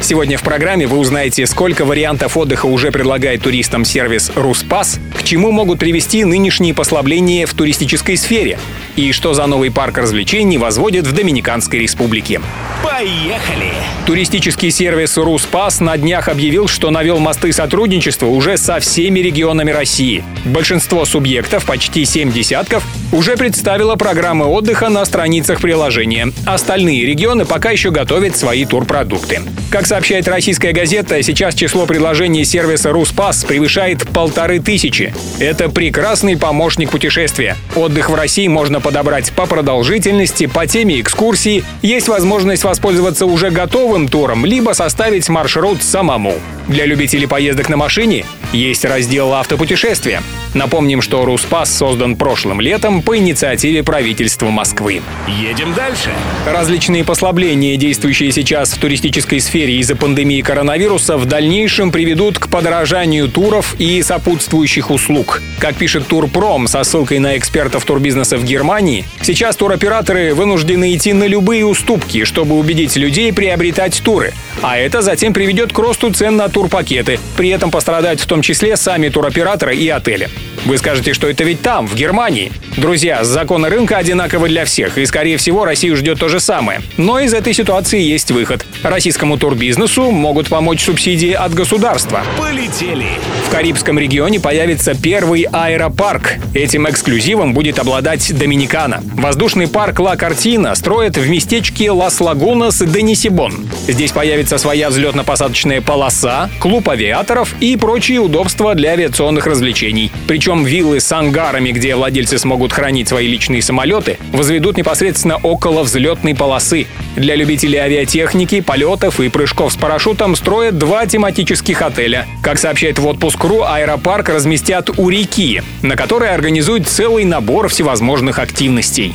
Сегодня в программе вы узнаете, сколько вариантов отдыха уже предлагает туристам сервис «Руспас», к чему могут привести нынешние послабления в туристической сфере и что за новый парк развлечений возводят в Доминиканской республике. Поехали! Туристический сервис «Руспас» на днях объявил, что навел мосты сотрудничества уже со всеми регионами России. Большинство субъектов, почти семь десятков, уже представило программы отдыха на страницах приложения. Остальные регионы пока еще готовят свои турпродукты. Как сообщает российская газета, сейчас число предложений сервиса «Руспас» превышает полторы тысячи. Это прекрасный помощник путешествия. Отдых в России можно подобрать по продолжительности, по теме экскурсии. Есть возможность воспользоваться уже готовым туром, либо составить маршрут самому. Для любителей поездок на машине есть раздел «Автопутешествия». Напомним, что Руспас создан прошлым летом по инициативе правительства Москвы. Едем дальше. Различные послабления, действующие сейчас в туристической сфере из-за пандемии коронавируса, в дальнейшем приведут к подорожанию туров и сопутствующих услуг. Как пишет Турпром со ссылкой на экспертов турбизнеса в Германии, сейчас туроператоры вынуждены идти на любые уступки, чтобы убедить людей приобретать туры. А это затем приведет к росту цен на турпакеты. При этом пострадают в том числе сами туроператоры и отели. Вы скажете, что это ведь там, в Германии. Друзья, законы рынка одинаковы для всех, и, скорее всего, Россию ждет то же самое. Но из этой ситуации есть выход. Российскому турбизнесу могут помочь субсидии от государства. Полетели! В Карибском регионе появится первый аэропарк. Этим эксклюзивом будет обладать Доминикана. Воздушный парк Ла Картина строят в местечке Лас Лагунас Денисибон. Здесь появится своя взлетно-посадочная полоса, клуб авиаторов и прочие удобства для авиационных развлечений. Причем виллы с ангарами, где владельцы смогут хранить свои личные самолеты, возведут непосредственно около взлетной полосы. Для любителей авиатехники, полетов и прыжков с парашютом строят два тематических отеля. Как сообщает в отпуск.ру, аэропарк разместят у реки, на которой организуют целый набор всевозможных активностей.